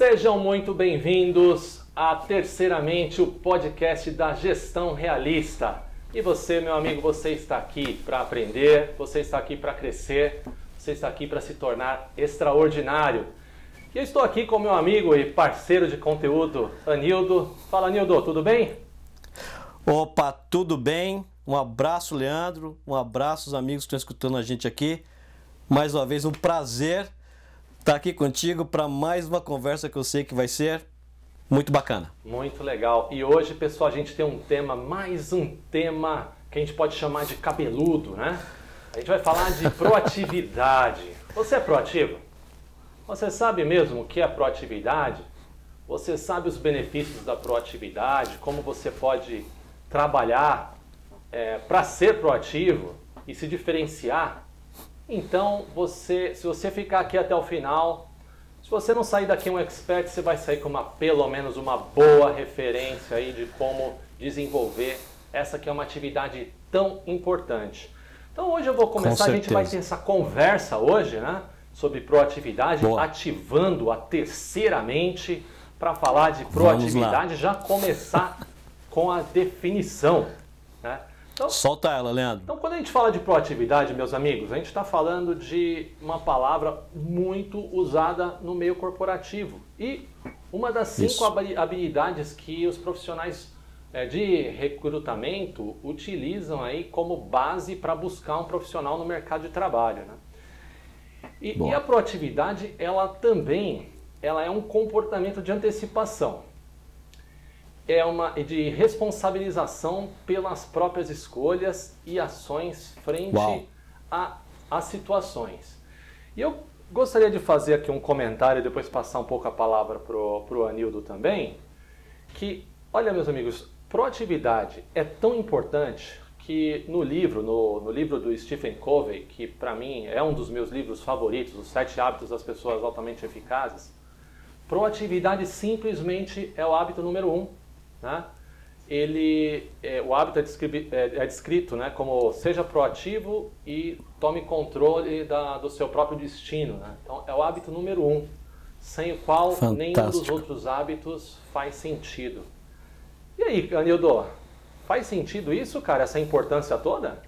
Sejam muito bem-vindos a Terceiramente, o podcast da gestão realista. E você, meu amigo, você está aqui para aprender, você está aqui para crescer, você está aqui para se tornar extraordinário. E eu estou aqui com meu amigo e parceiro de conteúdo, Anildo. Fala, Anildo, tudo bem? Opa, tudo bem? Um abraço, Leandro. Um abraço, os amigos que estão escutando a gente aqui. Mais uma vez, um prazer estar aqui contigo para mais uma conversa que eu sei que vai ser muito bacana. Muito legal. E hoje, pessoal, a gente tem um tema, mais um tema que a gente pode chamar de cabeludo, né? A gente vai falar de proatividade. Você é proativo? Você sabe mesmo o que é proatividade? Você sabe os benefícios da proatividade? Como você pode trabalhar é, para ser proativo e se diferenciar? Então, você, se você ficar aqui até o final, se você não sair daqui um expert, você vai sair com uma, pelo menos uma boa referência aí de como desenvolver essa que é uma atividade tão importante. Então hoje eu vou começar, a gente vai ter essa conversa hoje, né? Sobre proatividade, Boa. ativando a terceira mente para falar de proatividade, já começar com a definição. Então, Solta ela, Leandro. Então, quando a gente fala de proatividade, meus amigos, a gente está falando de uma palavra muito usada no meio corporativo. E uma das cinco Isso. habilidades que os profissionais é, de recrutamento utilizam aí como base para buscar um profissional no mercado de trabalho. Né? E, e, a proatividade, ela também ela é um comportamento de antecipação é uma de responsabilização pelas próprias escolhas e ações frente a, a situações. E eu gostaria de fazer aqui um comentário e depois passar um pouco a palavra para o Anildo também, que, olha meus amigos, proatividade é tão importante que no livro, no, no livro do Stephen Covey, que para mim é um dos meus livros favoritos, Os Sete Hábitos das Pessoas Altamente Eficazes, proatividade simplesmente é o hábito número um né? ele, é, o hábito é, é, é, descrito né, como seja proativo e tome controle da, do seu próprio destino. Né? Então, é o hábito número um, sem o qual Fantástico. nenhum dos outros hábitos faz sentido. E aí, Anildo, faz sentido isso, cara, essa importância toda?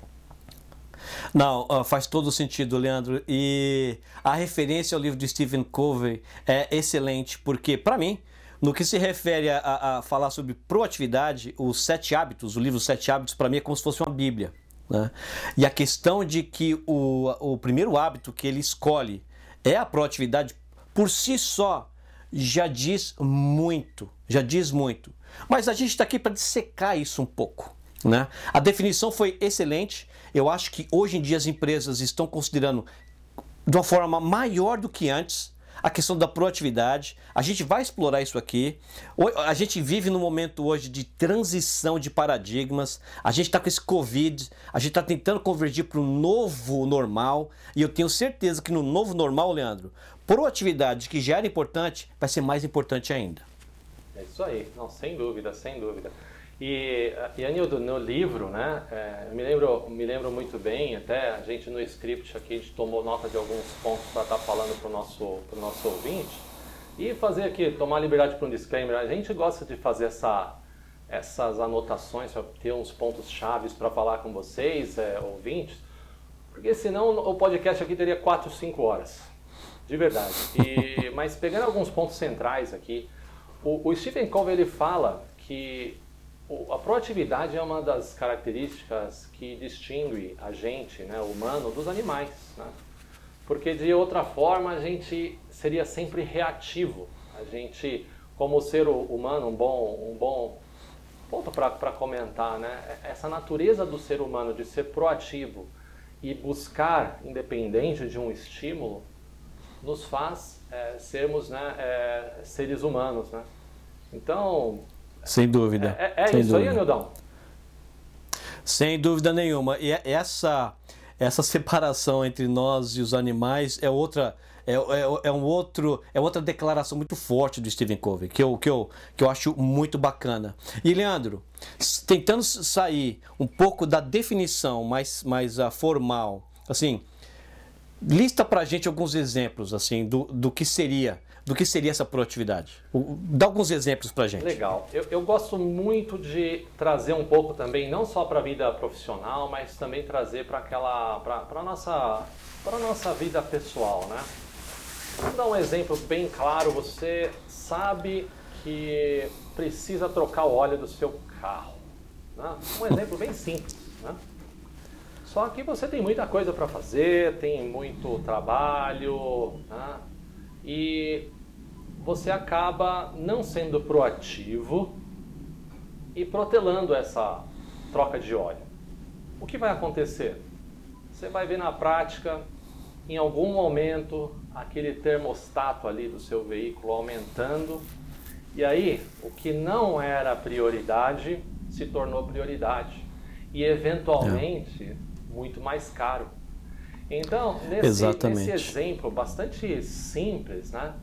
Não, faz todo sentido, Leandro. E a referência ao livro de Stephen Covey é excelente, porque, para mim, no que se refere a, a, falar sobre proatividade, os sete hábitos, o livro Sete Hábitos, para mim é como se fosse uma Bíblia. Né? E a questão de que o, o primeiro hábito que ele escolhe é a proatividade, por si só, já diz muito. Já diz muito. Mas a gente está aqui para dissecar isso um pouco. Né? A definição foi excelente. Eu acho que hoje em dia as empresas estão considerando de uma forma maior do que antes a questão da proatividade. A gente vai explorar isso aqui. A gente vive num momento hoje de transição de paradigmas. A gente está com esse Covid, a gente está tentando convergir para um novo normal. E eu tenho certeza que no novo normal, Leandro, proatividade que já era importante, vai ser mais importante ainda. É isso aí, não, sem dúvida, sem dúvida. E, e Anildo, no livro, né, é, eu me lembro, me lembro muito bem, até a gente no script aqui, a gente tomou nota de alguns pontos para estar tá falando para o nosso, pro nosso ouvinte, e fazer aqui, tomar liberdade para um disclaimer, a gente gosta de fazer essa, essas anotações para ter uns pontos chaves para falar com vocês, é, ouvintes, porque senão o podcast aqui teria 4, 5 horas, de verdade. E, mas pegando alguns pontos centrais aqui, o, o Stephen Covey ele fala que a proatividade é uma das características que distingue a gente, né, humano, dos animais. Né? Porque de outra forma a gente seria sempre reativo. A gente, como ser humano, um bom, um bom ponto para comentar, né? essa natureza do ser humano de ser proativo e buscar, independente de um estímulo, nos faz é, sermos né, é, seres humanos. Né? Então, sem dúvida. É, é, é Sem isso dúvida. aí, Nildão? Sem dúvida nenhuma. E é, essa, essa separação entre nós e os animais é outra. É, é, é, um outro, é outra declaração muito forte do Stephen Covey, que eu, que, eu, que eu acho muito bacana. E Leandro, tentando sair um pouco da definição mais, mais uh, formal, assim, lista pra gente alguns exemplos assim do, do que seria do que seria essa proatividade. Dá alguns exemplos para gente. Legal. Eu, eu, gosto muito de trazer um pouco também, não só para a vida profissional, mas também trazer para aquela, para a nossa, para nossa vida pessoal, né? Vamos dar um exemplo bem claro. Você sabe que precisa trocar o óleo do seu carro. Né? Um exemplo bem simples. Né? Só que você tem muita coisa para fazer, tem muito trabalho, né? E você acaba não sendo proativo e protelando essa troca de óleo. O que vai acontecer? Você vai ver na prática, em algum momento, aquele termostato ali do seu veículo aumentando, e aí o que não era prioridade se tornou prioridade. E eventualmente. É muito mais caro. Então, nesse, nesse exemplo bastante simples, né,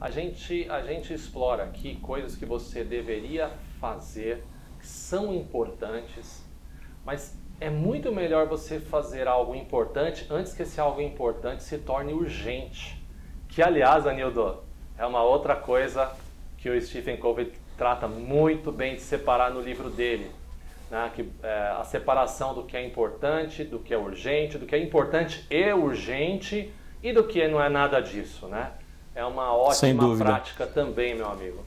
a, gente, a gente explora aqui coisas que você deveria fazer, que são importantes, mas é muito melhor você fazer algo importante antes que esse algo importante se torne urgente. Que, aliás, Anildo, é uma outra coisa que o Stephen Covey trata muito bem de separar no livro dele né, que, é, a separação do que é importante, do que é urgente, do que é importante e urgente e do que não é nada disso, né? É uma ótima prática também, meu amigo.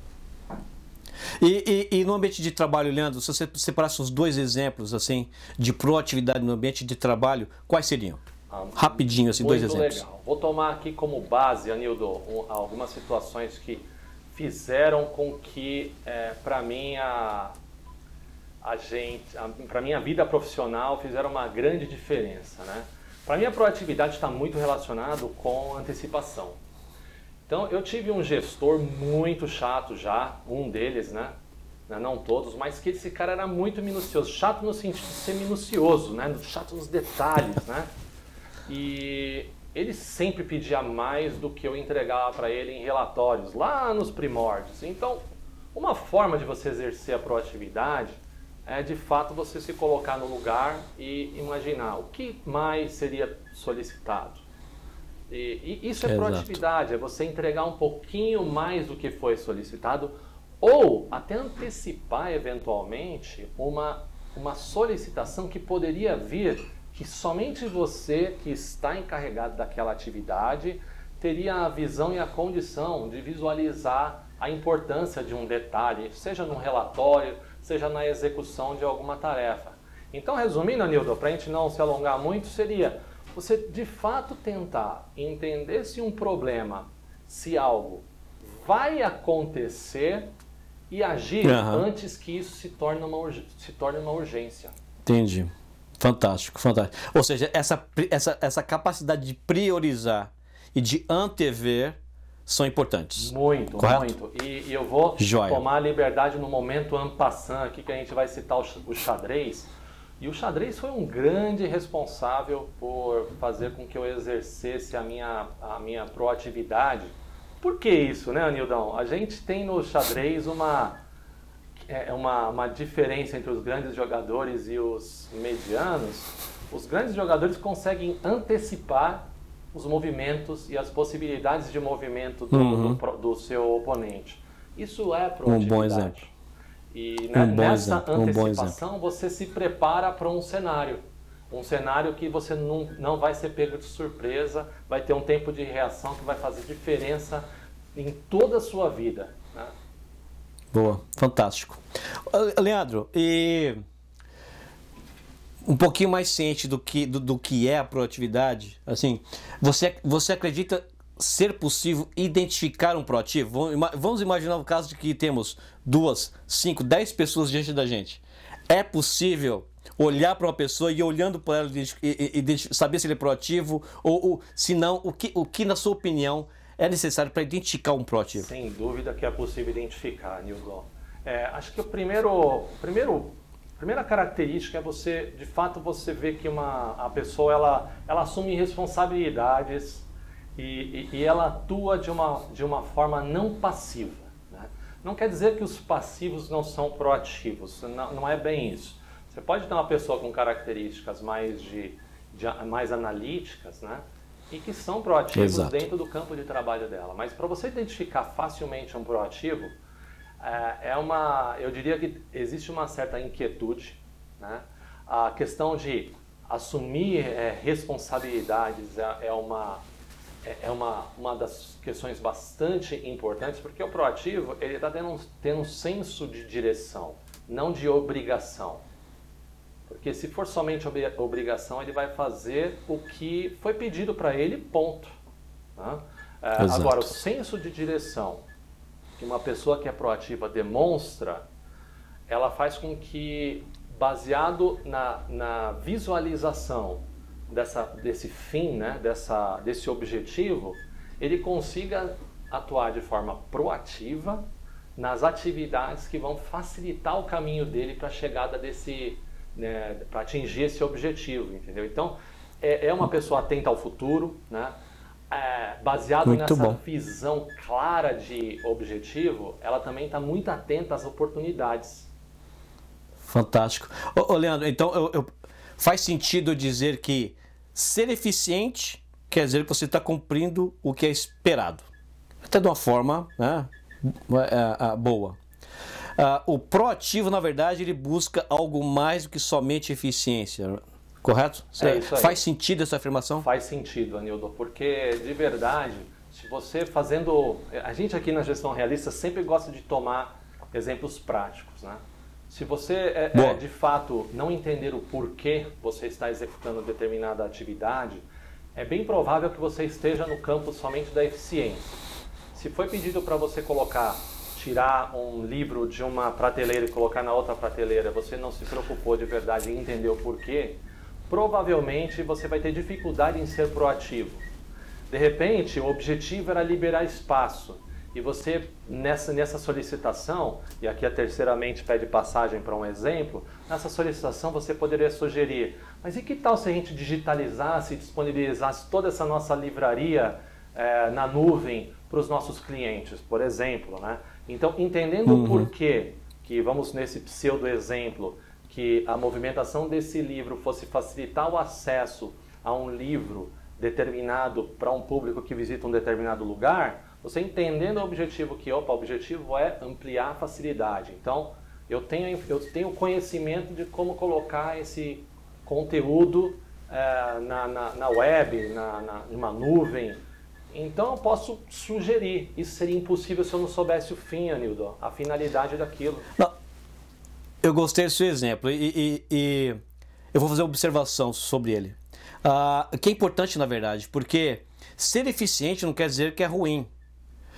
E, e, e, no ambiente de trabalho, Leandro, se você separasse os dois exemplos assim de proatividade no ambiente de trabalho, quais seriam? Ah, Rapidinho, assim, dois exemplos. Legal. Vou tomar aqui como base, Anildo, um, algumas situações que fizeram com que, é, para mim, a, a gente, para minha vida profissional, fizeram uma grande diferença, né? Para mim a proatividade está muito relacionado com antecipação. Então eu tive um gestor muito chato já, um deles, né? Não todos, mas que esse cara era muito minucioso, chato no sentido de ser minucioso, né? Chato nos detalhes, né? E ele sempre pedia mais do que eu entregava para ele em relatórios, lá nos primórdios. Então, uma forma de você exercer a proatividade é de fato você se colocar no lugar e imaginar o que mais seria solicitado. E, e isso é Exato. proatividade, é você entregar um pouquinho mais do que foi solicitado ou até antecipar eventualmente uma, uma solicitação que poderia vir que somente você que está encarregado daquela atividade teria a visão e a condição de visualizar a importância de um detalhe, seja num relatório, seja na execução de alguma tarefa. Então, resumindo, Anildo, para a gente não se alongar muito, seria você de fato tentar entender se um problema, se algo vai acontecer e agir uhum. antes que isso se torne uma, se torne uma urgência. Entendi. Fantástico, fantástico. Ou seja, essa, essa, essa capacidade de priorizar e de antever são importantes. Muito, Correto? muito. E, e, eu vou Joia. tomar a liberdade no momento ampassant aqui que a gente vai citar o, o xadrez. E o xadrez foi um grande responsável por fazer com que eu exercesse a minha, a minha proatividade. Por que isso, né, Anildão? A gente tem no xadrez uma, é, uma, uma diferença entre os grandes jogadores e os medianos. Os grandes jogadores conseguem antecipar os movimentos e as possibilidades de movimento do, uhum. do, do seu oponente. Isso é proatividade. Um bom exemplo. E né, um nessa exemplo. antecipação um você se prepara para um cenário. Um cenário que você não, não vai ser pego de surpresa, vai ter um tempo de reação que vai fazer diferença em toda a sua vida. Né? Boa, fantástico. Leandro, e um pouquinho mais ciente do que, do, do que é a proatividade, assim, você, você acredita ser possível identificar um proativo? Vamos imaginar o caso de que temos duas, cinco, dez pessoas diante da gente. É possível olhar para uma pessoa e olhando para ela e, e, saber se ele é proativo ou, ou se não, o que, o que na sua opinião é necessário para identificar um proativo? Sem dúvida que é possível identificar, Nilson. É, acho que o primeiro, o primeira característica é você, de fato, você ver que uma, a pessoa ela, ela assume responsabilidades e, e, e ela atua de uma, de uma forma não passiva. Né? Não quer dizer que os passivos não são proativos, não, não é bem isso. Você pode ter uma pessoa com características mais, de, de mais analíticas, né? e que são proativos Exato. dentro do campo de trabalho dela. Mas para você identificar facilmente um proativo, é, é uma, eu diria que existe uma certa inquietude, né? A questão de assumir é, responsabilidades é, é uma é, é uma, uma das questões bastante importantes, porque o proativo ele está tendo, tendo um senso de direção, não de obrigação. Porque se for somente obrigação, ele vai fazer o que foi pedido para ele, ponto. Né? É, agora, o senso de direção que uma pessoa que é proativa demonstra, ela faz com que, baseado na, na visualização dessa, desse fim, né, dessa, desse objetivo, ele consiga atuar de forma proativa nas atividades que vão facilitar o caminho dele para a chegada desse, né, para atingir esse objetivo, entendeu? Então, é, é, uma pessoa atenta ao futuro, né? É, baseado muito nessa bom. visão clara de objetivo, ela também está muito atenta às oportunidades. Fantástico. Ô, ô Leandro, então eu, eu, faz sentido dizer que ser eficiente quer dizer que você está cumprindo o que é esperado. Até de uma forma né, é, é, boa. Uh, o proativo, na verdade, ele busca algo mais do que somente eficiência. Correto? É. Faz sentido essa afirmação? Faz sentido, Anildo, porque de verdade, se você fazendo. A gente aqui na gestão realista sempre gosta de tomar exemplos práticos, né? Se você é, é, de fato não entender o porquê você está executando determinada atividade, é bem provável que você esteja no campo somente da eficiência. Se foi pedido para você colocar tirar um livro de uma prateleira e colocar na outra prateleira, você não se preocupou de verdade em entender o porquê, provavelmente você vai ter dificuldade em ser proativo. De repente, o objetivo era liberar espaço e você nessa, nessa solicitação, e aqui a terceiramente pede passagem para um exemplo, nessa solicitação você poderia sugerir, mas e que tal se a gente digitalizasse e disponibilizasse toda essa nossa livraria é, na nuvem para os nossos clientes, por exemplo, né? Então, entendendo uhum. o porquê que, vamos nesse pseudo exemplo, que a movimentação desse livro fosse facilitar o acesso a um livro determinado para um público que visita um determinado lugar, você entendendo o objetivo que, opa, o objetivo é ampliar a facilidade. Então, eu tenho, eu tenho conhecimento de como colocar esse conteúdo é, na, na, na, web, na, na, numa nuvem, então eu posso sugerir. Isso seria impossível se eu não soubesse o fim, Anildo, a finalidade daquilo. Não, eu gostei do seu exemplo e, e, e, eu vou fazer uma observação sobre ele. Uh, que é importante, na verdade, porque ser eficiente não quer dizer que é ruim.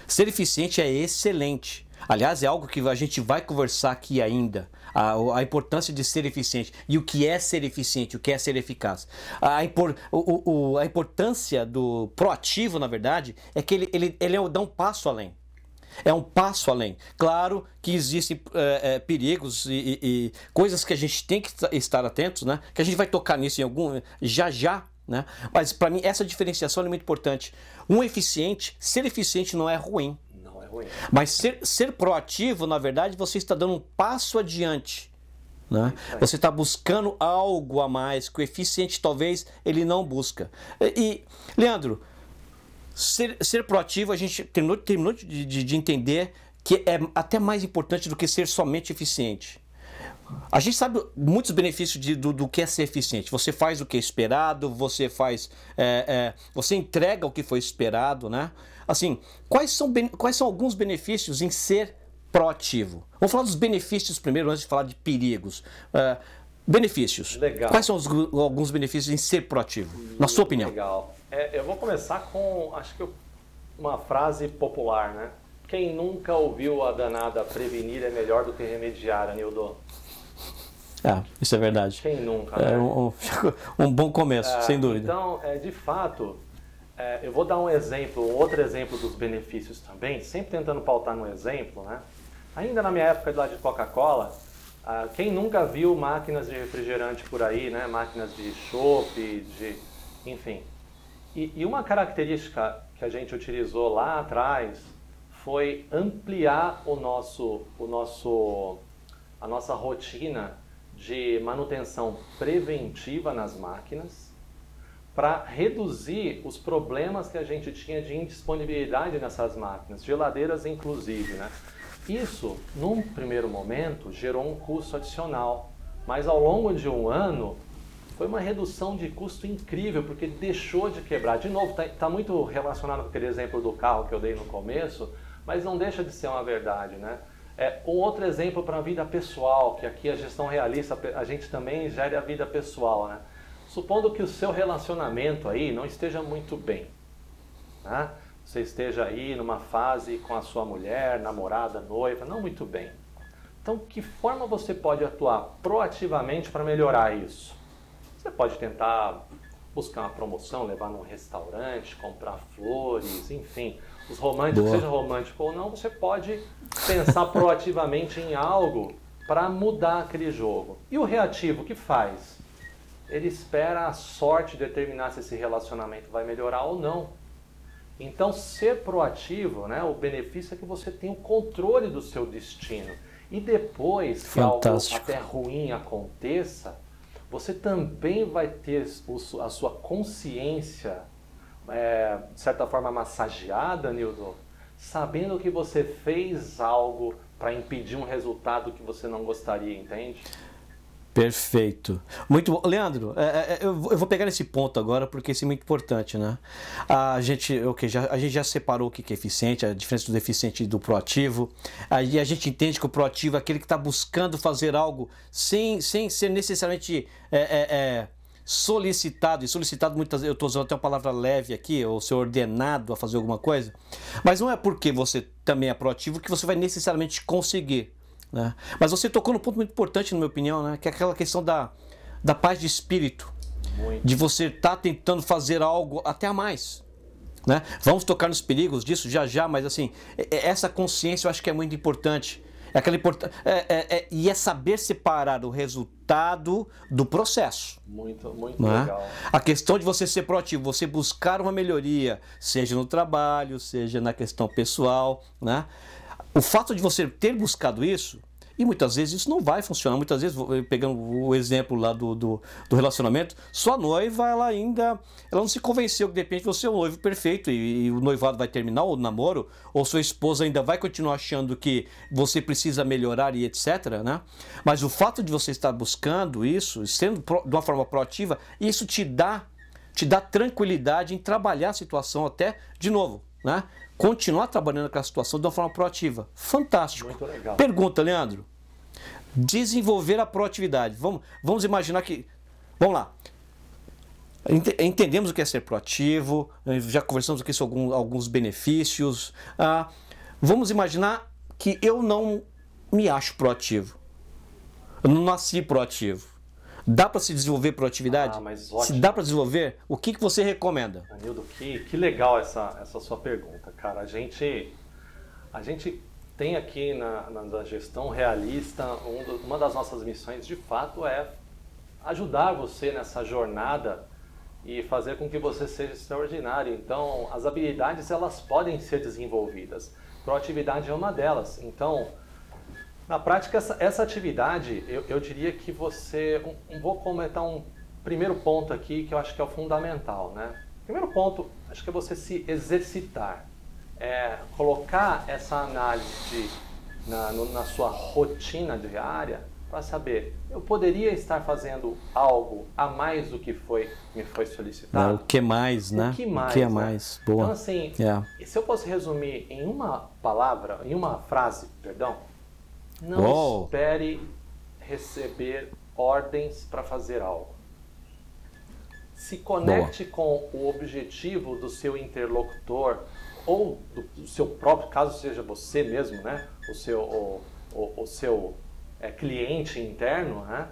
Ser eficiente é excelente. Aliás, é algo que a gente vai conversar aqui ainda. A, a, importância de ser eficiente e o que é ser eficiente, o que é ser eficaz. A, impor, o, o, a importância do proativo, na verdade, é que ele, ele, ele é, dá um passo além. É um passo além. Claro que existem é, é, perigos e, e, e, coisas que a gente tem que estar atentos, né? Que a gente vai tocar nisso em algum já já, né? Mas para mim essa diferenciação é muito importante. Um eficiente, ser eficiente não é ruim ruim. Mas ser, ser proativo, na verdade, você está dando um passo adiante. Né? Você está buscando algo a mais que o eficiente talvez ele não busca. E, e Leandro, ser, ser proativo, a gente terminou, terminou de, de, de entender que é até mais importante do que ser somente eficiente. A gente sabe muitos benefícios de, do, do, que é ser eficiente. Você faz o que é esperado, você faz, é, é, você entrega o que foi esperado, né? Assim, quais são, quais são alguns benefícios em ser proativo? Vamos falar dos benefícios primeiro, antes de falar de perigos. Uh, benefícios. Legal. Quais são os, alguns benefícios em ser proativo, na sua opinião? Legal. É, eu vou começar com, acho que uma frase popular, né? Quem nunca ouviu a danada prevenir é melhor do que remediar, Anildo? Ah, isso é verdade. Quem nunca, é né? É um, um, bom começo, é, sem dúvida. Então, é, de fato, é, eu vou dar um exemplo, um outro exemplo dos benefícios também, sempre tentando pautar no exemplo, né? Ainda na minha época de lá de Coca-Cola, ah, quem nunca viu máquinas de refrigerante por aí, né? Máquinas de chopp, de, enfim. E, e uma característica que a gente utilizou lá atrás foi ampliar o nosso, o nosso, a nossa rotina de manutenção preventiva nas máquinas para reduzir os problemas que a gente tinha de indisponibilidade nessas máquinas, geladeiras inclusive. Né? Isso, num primeiro momento, gerou um custo adicional, mas ao longo de um ano foi uma redução de custo incrível, porque deixou de quebrar. De novo, está tá muito relacionado com aquele exemplo do carro que eu dei no começo, mas não deixa de ser uma verdade. Né? É, um outro exemplo para a vida pessoal, que aqui a gestão realista, a gente também gere a vida pessoal. Né? Supondo que o seu relacionamento aí não esteja muito bem, né? você esteja aí numa fase com a sua mulher, namorada, noiva, não muito bem. Então, que forma você pode atuar proativamente para melhorar isso? Pode tentar buscar uma promoção, levar num restaurante, comprar flores, enfim, os românticos, Boa. seja romântico ou não, você pode pensar proativamente em algo para mudar aquele jogo. E o reativo, o que faz? Ele espera a sorte determinar se esse relacionamento vai melhorar ou não. Então, ser proativo, né, o benefício é que você tem o controle do seu destino. E depois que Fantástico. algo até ruim aconteça, você também vai ter a sua consciência é, de certa forma, massageada, Nildo, sabendo que você fez algo para impedir um resultado que você não gostaria, entende? Perfeito. Muito bom. Leandro, é, é, é eu vou pegar nesse ponto agora porque isso é muito importante, né? A gente, okay, já, a gente já separou o que é eficiente, a diferença do eficiente e do proativo. Aí a gente entende que o proativo é aquele que está buscando fazer algo sem, sem ser necessariamente. É, é, é solicitado, e solicitado muitas vezes, eu estou usando até uma palavra leve aqui, ou ser ordenado a fazer alguma coisa, mas não é porque você também é proativo que você vai necessariamente conseguir. Né? Mas você tocou num ponto muito importante, na minha opinião, né? que é aquela questão da, da paz de espírito, muito. de você estar tá tentando fazer algo até a mais. Né? Vamos tocar nos perigos disso já já, mas assim, essa consciência eu acho que é muito importante. É aquela import... É, é, é, e é saber separar o resultado do processo. Muito, muito é? legal. A questão de você ser proativo, você buscar uma melhoria, seja no trabalho, seja na questão pessoal. Né? O fato de você ter buscado isso e muitas vezes isso não vai funcionar. Muitas vezes, pegando o exemplo lá do, do, do, relacionamento, sua noiva, ela ainda ela não se convenceu que de repente você é o noivo perfeito e, e, o noivado vai terminar, o namoro, ou sua esposa ainda vai continuar achando que você precisa melhorar e etc. Né? Mas o fato de você estar buscando isso, sendo pro, de uma forma proativa, isso te dá, te dá tranquilidade em trabalhar a situação até, de novo, né? Continuar trabalhando com a situação de uma forma proativa. Fantástico. Muito legal. Pergunta, Leandro. Desenvolver a proatividade. Vamos, vamos imaginar que. Vamos lá. Entendemos o que é ser proativo, já conversamos aqui sobre alguns, alguns benefícios. Ah, vamos imaginar que eu não me acho proativo. Eu não nasci proativo. Dá para se desenvolver proatividade? Ah, mas ótimo. Se dá para desenvolver, o que, que você recomenda? Anildo, que, que legal essa, essa sua pergunta, cara. A gente, a gente tem aqui na, na gestão realista, um do, uma das nossas missões de fato é ajudar você nessa jornada e fazer com que você seja extraordinário. Então, as habilidades elas podem ser desenvolvidas. Proatividade é uma delas. Então, na prática, essa, essa atividade, eu, eu, diria que você. Um, vou comentar um primeiro ponto aqui que eu acho que é o fundamental. Né? Primeiro ponto, acho que é você se exercitar. É, colocar essa análise de, na, no, na sua rotina diária para saber, eu poderia estar fazendo algo a mais do que foi me foi solicitado? É, o que mais, né? O que mais? O que é né? mais? Boa. Então, assim, yeah. se eu posso resumir em uma palavra, em uma frase, perdão, não Uou. espere receber ordens para fazer algo. Se conecte Boa. com o objetivo do seu interlocutor ou do, seu próprio, caso seja você mesmo, né? O seu, o, o, o seu é, cliente interno, né?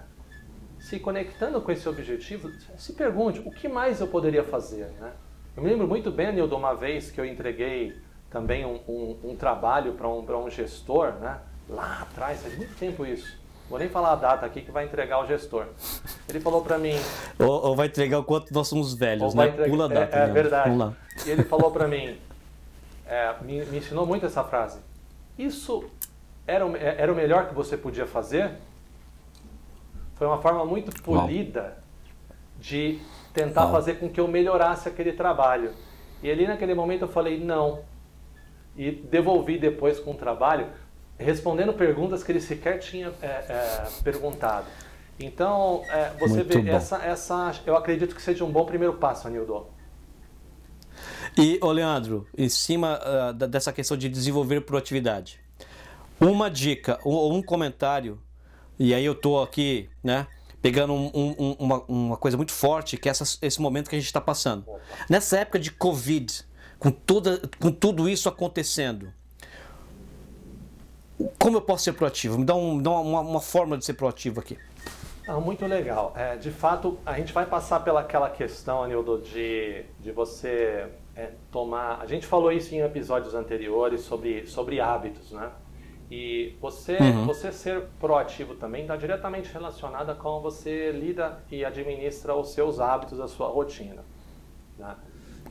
Se conectando com esse objetivo, se pergunte o que mais eu poderia fazer, né? Eu me lembro muito bem, Nildo, uma vez que eu entreguei também um, um, um trabalho para um, um gestor, né? Lá atrás, faz muito tempo isso. Vou nem falar a data aqui que vai entregar o gestor. Ele falou para mim. Ou, ou, vai entregar o quanto nós somos velhos, né? Entregar, Pula a data. É, é verdade. Vamos lá. E ele falou para mim, é, me, me, ensinou muito essa frase. Isso era o, é, era o melhor que você podia fazer? Foi uma forma muito polida de tentar fazer com que eu melhorasse aquele trabalho. E ali naquele momento eu falei não. E devolvi depois com o trabalho, respondendo perguntas que ele sequer tinha é, é, perguntado. Então, é, você Muito vê, essa, essa, eu acredito que seja um bom primeiro passo, Anildo. E, ô Leandro, em cima uh, dessa questão de desenvolver proatividade, uma dica ou um, comentário, e aí eu estou aqui, né, pegando um, um, uma, uma, coisa muito forte, que é essa, esse momento que a gente está passando. Nessa época de Covid, com, toda, com tudo isso acontecendo, como eu posso ser proativo? Me dá, um, dá uma, uma forma de ser proativo aqui. Ah, muito legal. É, de fato, a gente vai passar pelaquela questão, Anildo, de, de você é, tomar. A gente falou isso em episódios anteriores sobre, sobre hábitos, né? E você, uhum. você ser proativo também está diretamente relacionado a como você lida e administra os seus hábitos, a sua rotina. Né?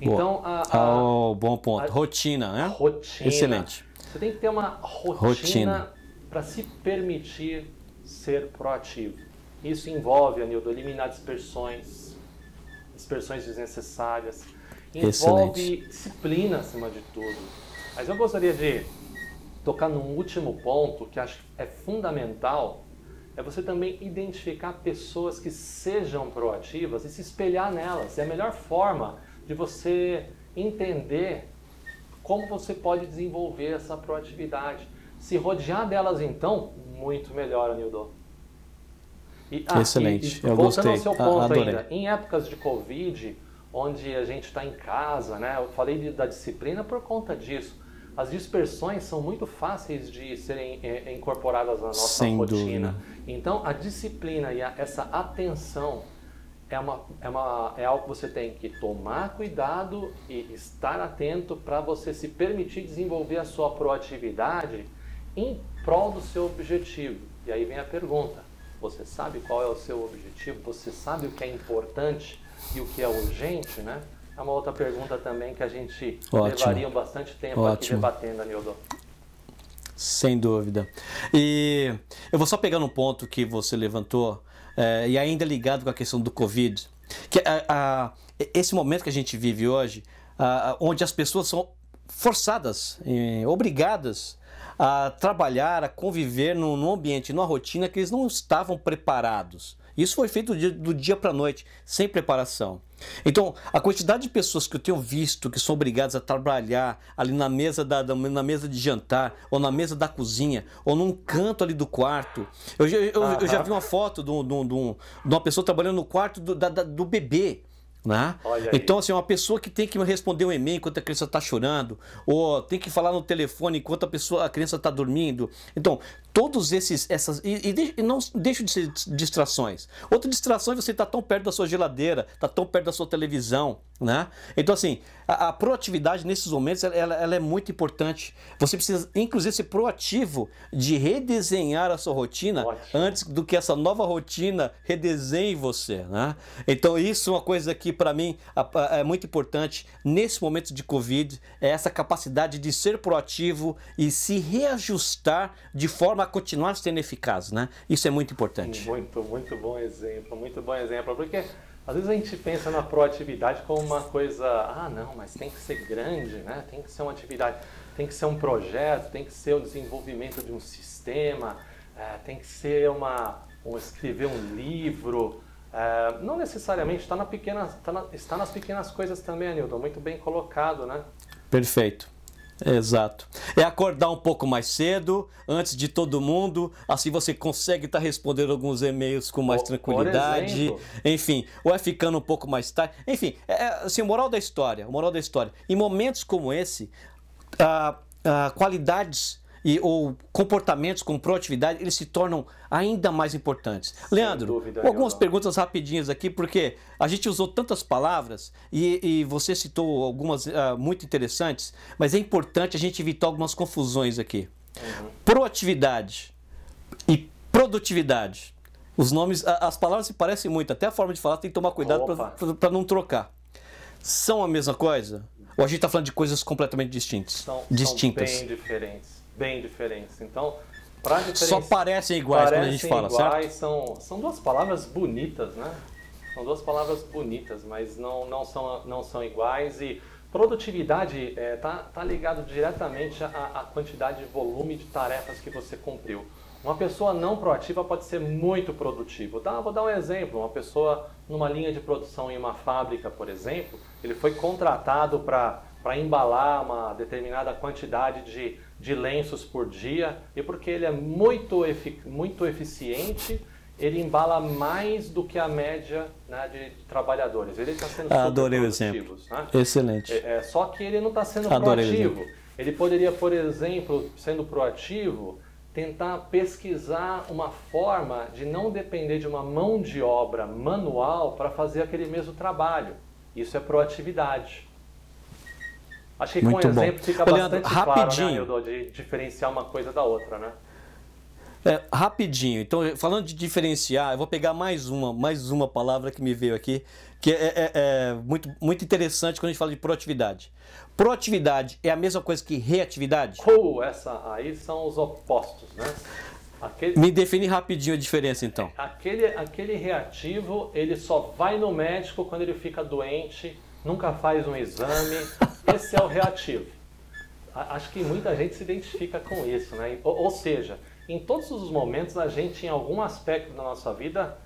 Então, a, a, oh, bom ponto. A, rotina, né? Rotina. Excelente. Você tem que ter uma rotina, rotina. para se permitir ser proativo. Isso envolve, Anildo, eliminar dispersões, dispersões desnecessárias. Envolve Excelente. disciplina acima de tudo. Mas eu gostaria de tocar num último ponto que acho é fundamental, é você também identificar pessoas que sejam proativas e se espelhar nelas. É a melhor forma de você entender como você pode desenvolver essa proatividade. Se rodear delas, então, muito melhor, Anildo. E, ah, Excelente, e, e, eu gostei. ao seu ponto Adorei. ainda, em épocas de Covid, onde a gente está em casa, né? Eu falei de, da disciplina por conta disso as dispersões são muito fáceis de serem é, incorporadas na nossa Sem rotina. Dúvida. Então, a disciplina e a, essa atenção é, uma, é, uma, é algo que você tem que tomar cuidado e estar atento para você se permitir desenvolver a sua proatividade em prol do seu objetivo. E aí vem a pergunta: você sabe qual é o seu objetivo? Você sabe o que é importante e o que é urgente, né? É uma outra pergunta também que a gente Ótimo. levaria bastante tempo Ótimo. aqui debatendo, Anildo. Sem dúvida. E eu vou só pegar no ponto que você levantou, é, e ainda ligado com a questão do Covid, que a, a, esse momento que a gente vive hoje, a, onde as pessoas são forçadas, obrigadas a trabalhar, a conviver num, num ambiente, numa rotina que eles não estavam preparados. Isso foi feito do dia, do dia para a noite, sem preparação. Então, a quantidade de pessoas que eu tenho visto que são obrigadas a trabalhar ali na mesa, da, na mesa de jantar, ou na mesa da cozinha, ou num canto ali do quarto. Eu, eu, eu, eu já vi uma foto de, de, de, de, uma pessoa trabalhando no quarto do, da, do bebê. Né? Então, assim, uma pessoa que tem que responder um e-mail enquanto a criança está chorando, ou tem que falar no telefone enquanto a, pessoa, a criança está dormindo. Então, todos esses essas e, e, e, não deixam de ser distrações. Outra distração é você estar tá tão perto da sua geladeira, estar tá tão perto da sua televisão, né? Então assim, a, a proatividade nesses momentos ela, ela, é muito importante. Você precisa inclusive ser proativo de redesenhar a sua rotina Ótimo. antes do que essa nova rotina redesenhe você, né? Então isso é uma coisa que para mim é muito importante nesse momento de Covid, é essa capacidade de ser proativo e se reajustar de forma continuar sendo eficaz, né? Isso é muito importante. Muito, muito bom exemplo, muito bom exemplo, porque às vezes a gente pensa na proatividade como uma coisa, ah, não, mas tem que ser grande, né? Tem que ser uma atividade, tem que ser um projeto, tem que ser o desenvolvimento de um sistema, é, tem que ser uma, um escrever um livro. É, não necessariamente, está, na pequena, está, na, está nas pequenas coisas também, Anilton, muito bem colocado, né? Perfeito. Exato. É acordar um pouco mais cedo, antes de todo mundo, assim você consegue estar tá respondendo alguns e-mails com mais tranquilidade. Enfim, ou é ficando um pouco mais tarde. Enfim, é, é, assim, moral da história, moral da história. Em momentos como esse, ah, ah, qualidades e, ou comportamentos com proatividade, eles se tornam ainda mais importantes. Sem Leandro, algumas perguntas rapidinhas aqui, porque a gente usou tantas palavras e, e você citou algumas uh, muito interessantes, mas é importante a gente evitar algumas confusões aqui. Uhum. Proatividade e produtividade. Os nomes, as palavras se parecem muito, até a forma de falar tem que tomar cuidado para não trocar. São a mesma coisa? Ou a gente está falando de coisas completamente distintas? São, distintas. São bem diferentes bem diferentes. Então, para Só parecem iguais parecem quando a gente fala, iguais, certo? São, são duas palavras bonitas, né? São duas palavras bonitas, mas não, não, são, não são iguais e produtividade está é, tá, tá ligado diretamente à, à quantidade de volume de tarefas que você cumpriu. Uma pessoa não proativa pode ser muito produtiva. Tá? Vou dar um exemplo. Uma pessoa numa linha de produção em uma fábrica, por exemplo, ele foi contratado para embalar uma determinada quantidade de, de lenços por dia e porque ele é muito, muito eficiente, ele embala mais do que a média né, de, trabalhadores. Ele está sendo Adorei o exemplo. Né? Excelente. É, é, só que ele não está sendo Adorei proativo. Ele poderia, por exemplo, sendo proativo, tentar pesquisar uma forma de não depender de uma mão de obra manual para fazer aquele mesmo trabalho. Isso é proatividade. Acho que Muito com bom. exemplo fica Olhando, bastante rapidinho. claro, né, de diferenciar uma coisa da outra, né? É, rapidinho. Então, falando de diferenciar, eu vou pegar mais uma, mais uma palavra que me veio aqui, que é, é, é muito, muito interessante quando a gente fala de proatividade. Proatividade é a mesma coisa que reatividade? Oh, essa aí são os opostos, né? Aquele, Me define rapidinho a diferença então. Aquele, aquele reativo, ele só vai no médico quando ele fica doente, nunca faz um exame. Esse é o reativo. Acho que muita gente se identifica com isso, né? Ou, ou seja, em todos os momentos a gente, em algum aspecto da nossa vida,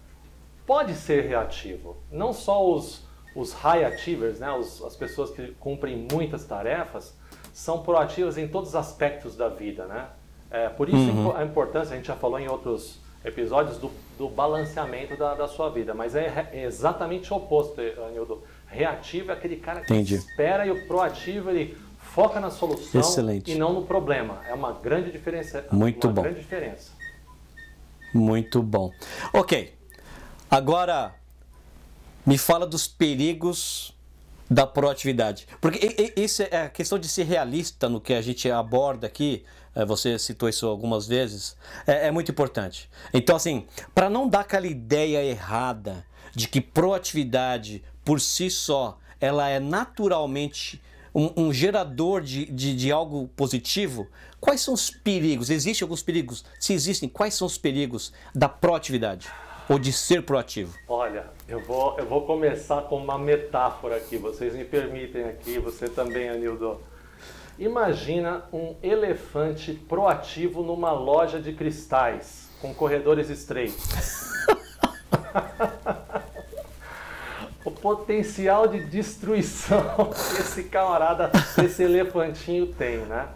pode ser reativo. Não só os, os high achievers, né, os, as pessoas que cumprem muitas tarefas, são proativas em todos os aspectos da vida, né? É, por isso uhum. a importância, a gente já falou em outros episódios, do, do balanceamento da, da, sua vida. Mas é, é, exatamente o oposto, Anildo. Reativo é aquele cara que Entendi. espera e o proativo ele foca na solução Excelente. e não no problema. É uma grande diferença. Muito uma bom. grande diferença. Muito bom. Ok. Agora, me fala dos perigos da proatividade. Porque isso é a questão de ser realista no que a gente aborda aqui. É, você citou isso algumas vezes. É, é muito importante. Então, assim, para não dar aquela ideia errada de que proatividade por si só ela é naturalmente um, um gerador de, de, de, algo positivo, quais são os perigos? Existem alguns perigos? Se existem, quais são os perigos da proatividade? ou de ser proativo? Olha, eu vou, eu vou começar com uma metáfora aqui, vocês me permitem aqui, você também, Anildo. Imagina um elefante proativo numa loja de cristais, com corredores estreitos. potencial de destruição que esse camarada, esse elefantinho tem, né?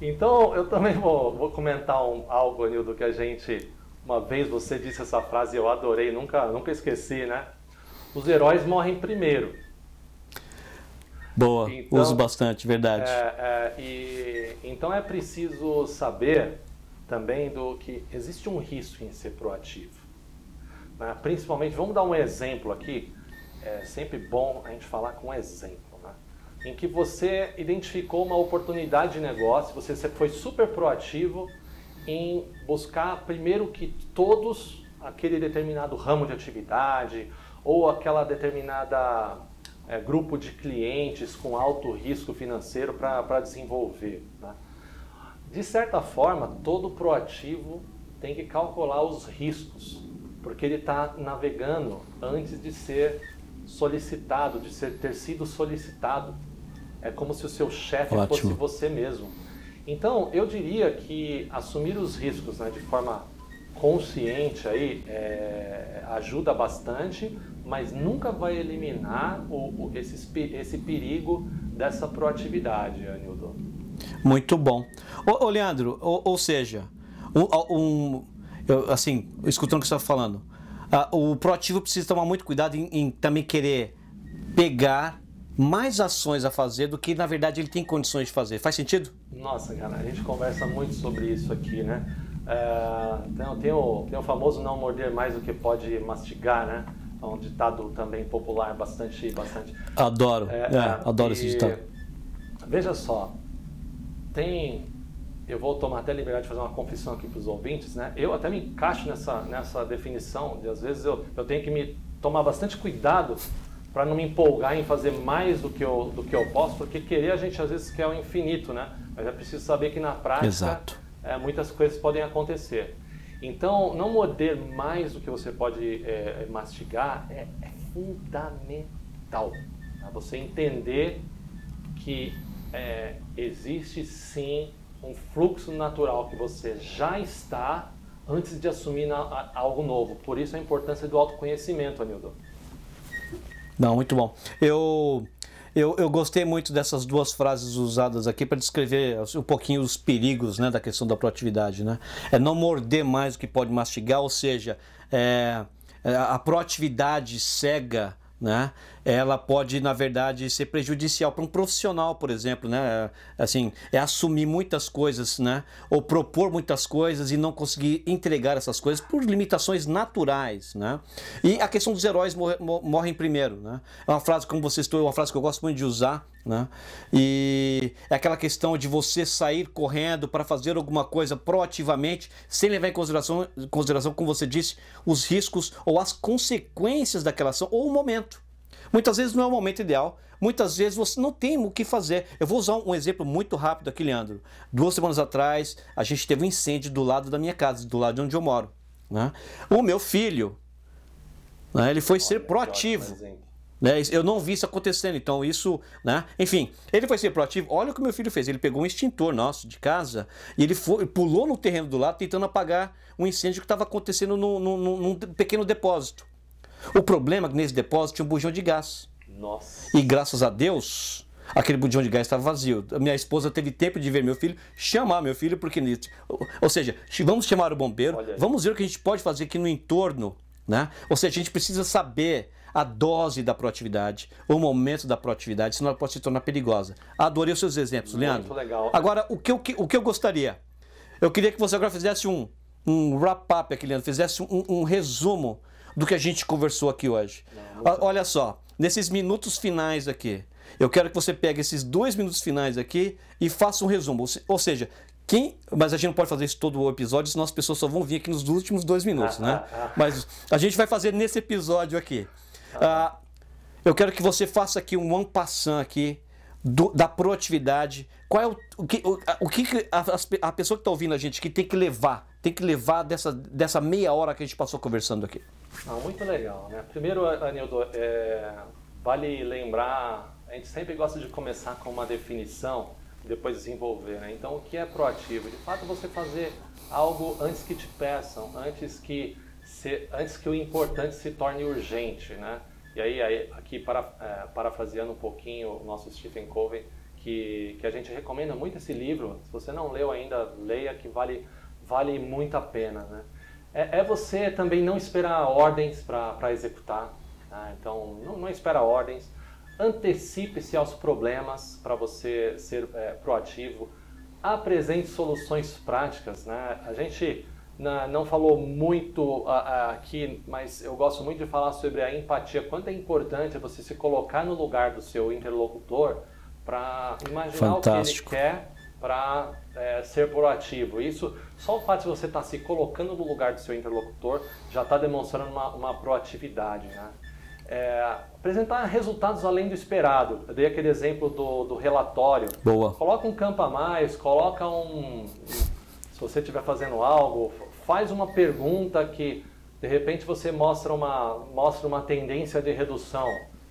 Então, eu também vou, vou comentar um, algo, Anildo, que a gente uma vez você disse essa frase e eu adorei, nunca, nunca esqueci, né? Os heróis morrem primeiro. Boa, então, uso bastante, verdade. É, é, e, então é preciso saber também do que existe um risco em ser proativo. Né? Principalmente, vamos dar um exemplo aqui. É sempre bom a gente falar com exemplo. Né? Em que você identificou uma oportunidade de negócio, você foi super proativo em buscar primeiro que todos aquele determinado ramo de atividade ou aquela determinada é, grupo de clientes com alto risco financeiro para desenvolver. Né? De certa forma, todo proativo tem que calcular os riscos, porque ele está navegando antes de ser solicitado, de ser, ter sido solicitado. É como se o seu chefe fosse você mesmo. Então, eu diria que assumir os riscos né, de forma consciente aí é, ajuda bastante, mas nunca vai eliminar o, o, esse, esse perigo dessa proatividade, Anildo. Muito bom. Ô, ô Leandro, ou, ou seja, um, um eu, assim, escutando o que você está falando, o proativo precisa tomar muito cuidado em, em também querer pegar mais ações a fazer do que na verdade ele tem condições de fazer. Faz sentido? Nossa, cara, a gente conversa muito sobre isso aqui, né? É, tem, tem, o, tem o famoso não morder mais do que pode mastigar, né? É um ditado também popular bastante. bastante adoro, é, é, adoro esse ditado. Veja só, tem. Eu vou tomar até a liberdade de fazer uma confissão aqui para os ouvintes, né? Eu até me encaixo nessa, nessa definição de às vezes eu, eu tenho que me tomar bastante cuidado para não me empolgar em fazer mais do que, eu, do que eu posso, porque querer a gente às vezes quer o infinito, né? Mas é preciso saber que na prática é, muitas coisas podem acontecer. Então, não morder mais do que você pode é, mastigar é, é fundamental. Né? Você entender que é, existe sim um fluxo natural que você já está antes de assumir na, algo novo. Por isso a importância do autoconhecimento, Anildo. Não, muito bom. Eu, eu, eu gostei muito dessas duas frases usadas aqui para descrever um pouquinho os perigos né, da questão da proatividade. Né? É não morder mais do que pode mastigar, ou seja, é, é a proatividade cega né? Ela pode, na verdade, ser prejudicial para um profissional, por exemplo, né? Assim, é assumir muitas coisas, né? Ou propor muitas coisas e não conseguir entregar essas coisas por limitações naturais, né? E a questão dos heróis morrem primeiro, né? É uma frase, como você estou, é uma frase que eu gosto muito de usar, né? E é aquela questão de você sair correndo para fazer alguma coisa proativamente, sem levar em consideração, consideração, como você disse, os riscos ou as consequências daquela ação ou o momento. Muitas vezes não é o momento ideal, muitas vezes você não tem o que fazer. Eu vou usar um exemplo muito rápido aqui, Leandro. Duas semanas atrás, a gente teve um incêndio do lado da minha casa, do lado de onde eu moro. Né? O meu filho, né, ele foi Olha, ser proativo. Né? Eu não vi isso acontecendo, então isso, né? Enfim, ele foi ser proativo. Olha o que meu filho fez. Ele pegou um extintor nosso de casa e ele foi, pulou no terreno do lado tentando apagar um incêndio que estava acontecendo no, no, num pequeno depósito. O problema é que nesse depósito tinha um bujão de gás. Nossa. E graças a Deus, aquele bujão de gás estava vazio. Minha esposa teve tempo de ver meu filho, chamar meu filho, porque. Ou seja, vamos chamar o bombeiro, vamos ver o que a gente pode fazer aqui no entorno. Né? Ou seja, a gente precisa saber a dose da proatividade, o momento da proatividade, senão ela pode se tornar perigosa. Adorei os seus exemplos, Muito Leandro. legal. Agora, o que, eu, o que eu gostaria? Eu queria que você agora fizesse um, um wrap-up aqui, Leandro, fizesse um, um, resumo do que a gente conversou aqui hoje. Não, Olha só, nesses minutos finais aqui, eu quero que você pegue esses dois minutos finais aqui e faça um resumo. Ou seja, quem, mas a gente não pode fazer isso todo o episódio, senão as pessoas só vão vir aqui nos últimos dois minutos, ah, né? Ah, ah. Mas a gente vai fazer nesse episódio aqui. Ah, eu quero que você faça aqui um one passant aqui do, da proatividade. Qual é o, o que, o, o que a, a pessoa que está ouvindo a gente que tem que levar, tem que levar dessa, dessa meia hora que a gente passou conversando aqui? Ah, muito legal, né? Primeiro, Anildo, é, vale lembrar, a gente sempre gosta de começar com uma definição, depois desenvolver, né? Então, o que é proativo? De fato, você fazer algo antes que te peçam, antes que se, antes que o importante se torne urgente, né? E aí, aí aqui para, é, parafraseando um pouquinho o nosso Stephen Covey, que, que a gente recomenda muito esse livro. Se você não leu ainda, leia que vale, vale muito a pena, né? É, é você também não esperar ordens para executar. Tá? Então, não, não espera ordens. Antecipe-se aos problemas para você ser é, proativo. Apresente soluções práticas, né? A gente na, não falou muito aqui, mas eu gosto muito de falar sobre a empatia. Quanto é importante você se colocar no lugar do seu interlocutor para imaginar Fantástico. o que ele quer para é, ser proativo. Isso, só o fato de você estar tá se colocando no lugar do seu interlocutor já está demonstrando uma, uma proatividade. Né? É, apresentar resultados além do esperado. Eu dei aquele exemplo do, do relatório. Boa. Coloca um campo a mais, coloca um. Se você estiver fazendo algo, faz uma pergunta que de repente você mostra uma, mostra uma tendência de redução.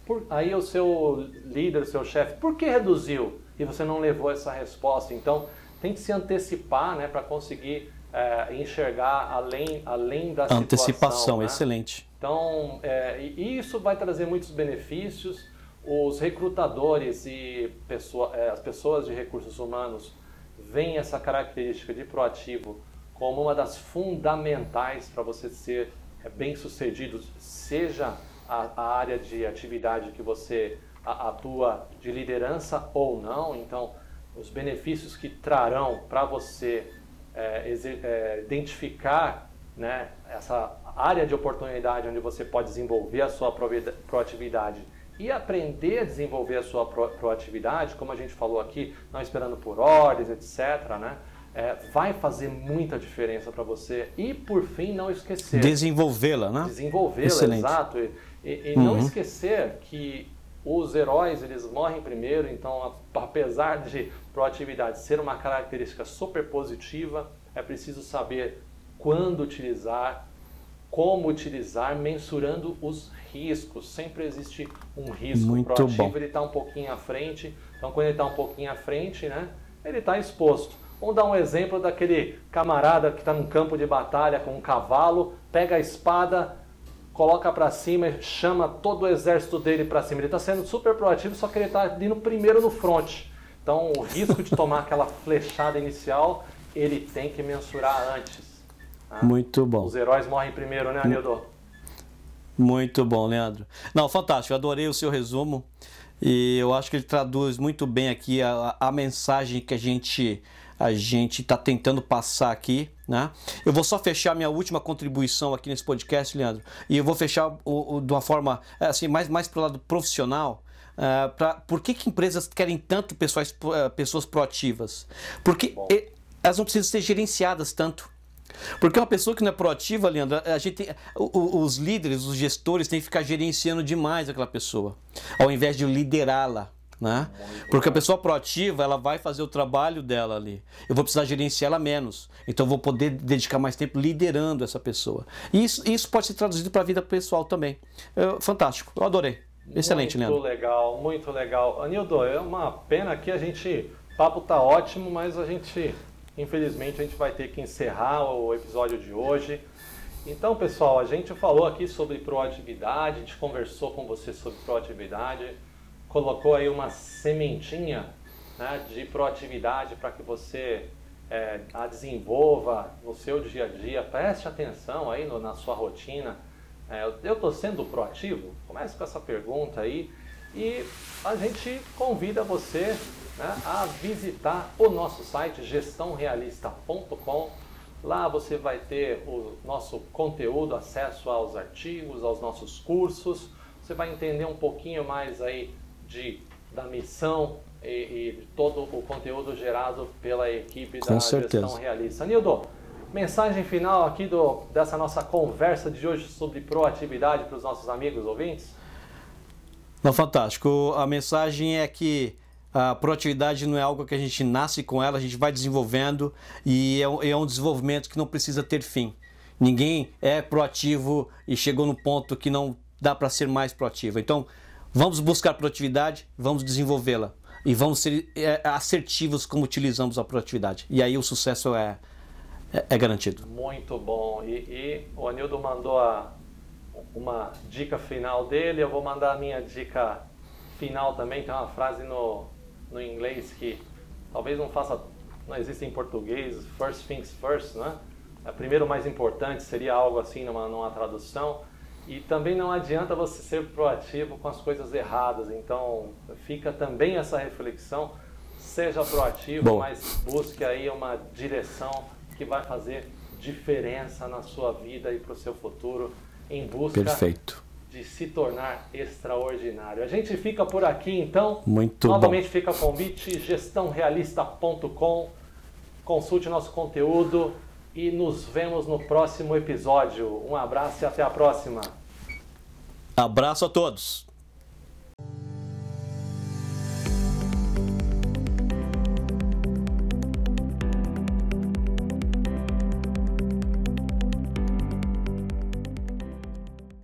Por, aí o seu líder, o seu chefe, por que reduziu? E você não levou essa resposta. Então, tem que se antecipar né, para conseguir é, enxergar além, além da Antecipação, situação. Né? excelente. Então, é, isso vai trazer muitos benefícios. Os recrutadores e pessoa, é, as pessoas de recursos humanos veem essa característica de proativo como uma das fundamentais para você ser é, bem sucedido, seja a, a, área de atividade que você atua de liderança ou não. Então, os benefícios que trarão para você é, é, identificar né, essa área de oportunidade onde você pode desenvolver a sua proatividade e aprender a desenvolver a sua proatividade, como a gente falou aqui, não esperando por ordens, etc. Né? é, vai fazer muita diferença para você. E, por fim, não esquecer. Desenvolvê-la, né? Desenvolvê-la, exato. E, e, e uhum. não esquecer que os heróis eles morrem primeiro, então, apesar de proatividade ser uma característica super positiva, é preciso saber quando utilizar como utilizar, mensurando os riscos. Sempre existe um risco Muito proativo, bom. ele está um pouquinho à frente. Então, quando ele está um pouquinho à frente, né, ele está exposto. Vamos dar um exemplo daquele camarada que está num campo de batalha com um cavalo, pega a espada, coloca para cima chama todo o exército dele para cima. Ele está sendo super proativo, só que ele está indo primeiro no front. Então, o risco de tomar aquela flechada inicial, ele tem que mensurar antes. né? Muito bom. Os heróis morrem primeiro, né, Anildo? Muito bom, Leandro. Não, fantástico. Eu adorei o seu resumo e eu acho que ele traduz muito bem aqui a, a mensagem que a gente a gente está tentando passar aqui, né? Eu vou só fechar minha última contribuição aqui nesse podcast, Leandro, e eu vou fechar o, o, de uma forma assim mais mais para o lado profissional. Uh, pra, por que, que empresas querem tanto pessoas, uh, pessoas proativas? Porque elas não precisam ser gerenciadas tanto. Porque uma pessoa que não é proativa, Leandro, a gente os líderes, os gestores têm que ficar gerenciando demais aquela pessoa, ao invés de liderá-la. Né? Porque a pessoa proativa, ela vai fazer o trabalho dela ali. Eu vou precisar gerenciá-la menos. Então eu vou poder dedicar mais tempo liderando essa pessoa. E isso, isso pode ser traduzido para a vida pessoal também. Eu, fantástico, eu adorei. Excelente, muito Leandro. Muito legal, muito legal. Anildo, é uma pena que a gente. O papo tá ótimo, mas a gente Infelizmente, a gente vai ter que encerrar o episódio de hoje. Então, pessoal, a gente falou aqui sobre proatividade, a gente conversou com você sobre proatividade, colocou aí uma sementinha né, de proatividade para que você é, a desenvolva no seu dia a dia. Preste atenção aí no, na sua rotina. É, eu estou sendo proativo? Comece com essa pergunta aí e a gente convida você né, a visitar o nosso site gestãorealista.com. Lá você vai ter o nosso conteúdo, acesso aos artigos, aos nossos cursos. Você vai entender um pouquinho mais aí de, da missão e, e todo o conteúdo gerado pela equipe Com da certeza. Gestão Realista. Nildo, mensagem final aqui do, dessa nossa conversa de hoje sobre proatividade para os nossos amigos ouvintes? Não, fantástico. A mensagem é que a proatividade não é algo que a gente nasce com ela, a gente vai desenvolvendo e é um, é um desenvolvimento que não precisa ter fim. Ninguém é proativo e chegou no ponto que não dá para ser mais proativo. Então, vamos buscar proatividade, vamos desenvolvê-la e vamos ser é, assertivos como utilizamos a proatividade. E aí o sucesso é, é, é garantido. Muito bom. E, e o Anildo mandou a, uma dica final dele, eu vou mandar a minha dica final também. Tem uma frase no, no inglês que talvez não faça, não existe em português, first things first, né? É, primeiro mais importante seria algo assim numa, numa tradução. E também não adianta você ser proativo com as coisas erradas. Então fica também essa reflexão. Seja proativo, Bom. mas busque aí uma direção que vai fazer diferença na sua vida e para o seu futuro em busca Perfeito. de se tornar extraordinário. A gente fica por aqui então. Muito Novamente fica o convite, gestãorealista.com. Consulte nosso conteúdo e nos vemos no próximo episódio. Um abraço e até a próxima. Abraço a todos.